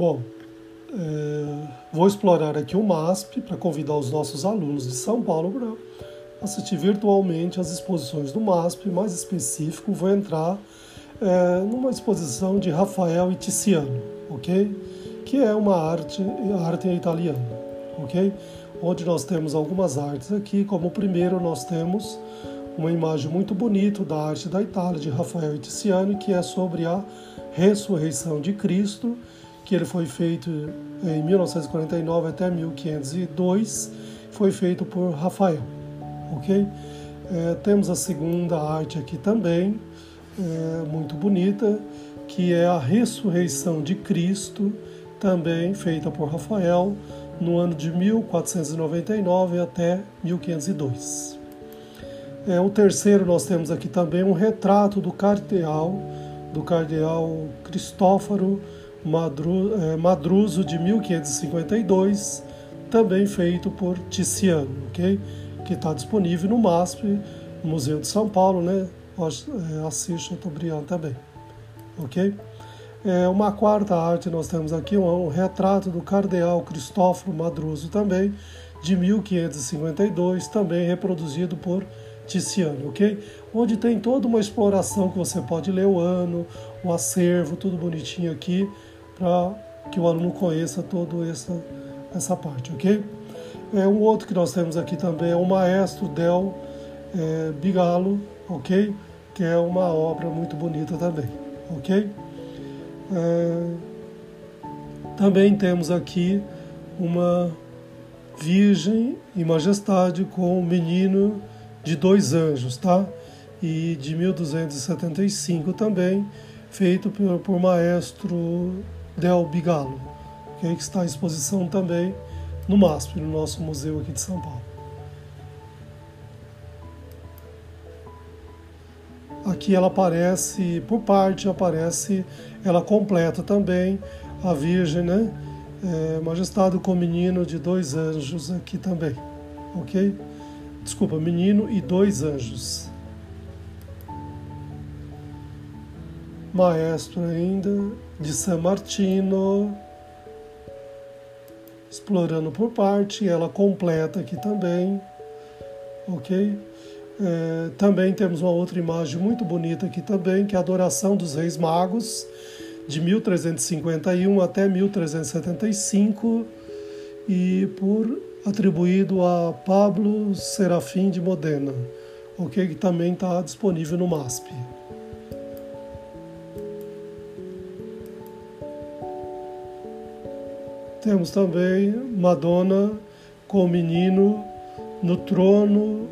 Bom, é, vou explorar aqui o MASP para convidar os nossos alunos de São Paulo para assistir virtualmente as exposições do MASP. Mais específico, vou entrar é, numa exposição de Rafael e Tiziano, ok? Que é uma arte, arte italiana, ok? Onde nós temos algumas artes aqui, como primeiro nós temos uma imagem muito bonita da arte da Itália de Rafael e Tiziano, que é sobre a ressurreição de Cristo, que ele foi feito em 1949 até 1502, foi feito por Rafael, ok? É, temos a segunda arte aqui também, é, muito bonita, que é a ressurreição de Cristo, também feita por Rafael, no ano de 1499 até 1502. É, o terceiro nós temos aqui também um retrato do cardeal, do cardeal Cristóforo Madru, é, Madruzo de 1552, também feito por Tiziano, ok? Que está disponível no MASP, Museu de São Paulo, né? É, Assis Chateaubriand também, ok? É, uma quarta arte nós temos aqui um, um retrato do cardeal Cristóforo Madruzo também, de 1552, também reproduzido por Tiziano, ok? Onde tem toda uma exploração que você pode ler o ano, o acervo, tudo bonitinho aqui, para que o aluno conheça toda essa, essa parte, ok? É, um outro que nós temos aqui também é o Maestro Del é, Bigalo, ok? Que é uma obra muito bonita também, ok? É, também temos aqui uma Virgem e Majestade com o menino de dois anjos, tá? E de 1275 também, feito por, por maestro Del Bigalo, que está à exposição também no MASP, no nosso museu aqui de São Paulo. Aqui ela aparece, por parte, aparece ela completa também, a Virgem, né? É, majestade com menino de dois anjos aqui também, ok? desculpa, menino e dois anjos. Maestro ainda de San Martino, explorando por parte, ela completa aqui também, ok? É, também temos uma outra imagem muito bonita aqui também, que é a Adoração dos Reis Magos, de 1351 até 1375, e por atribuído a Pablo Serafim de Modena, ok? Que também está disponível no MASP. Temos também Madonna com o menino no trono.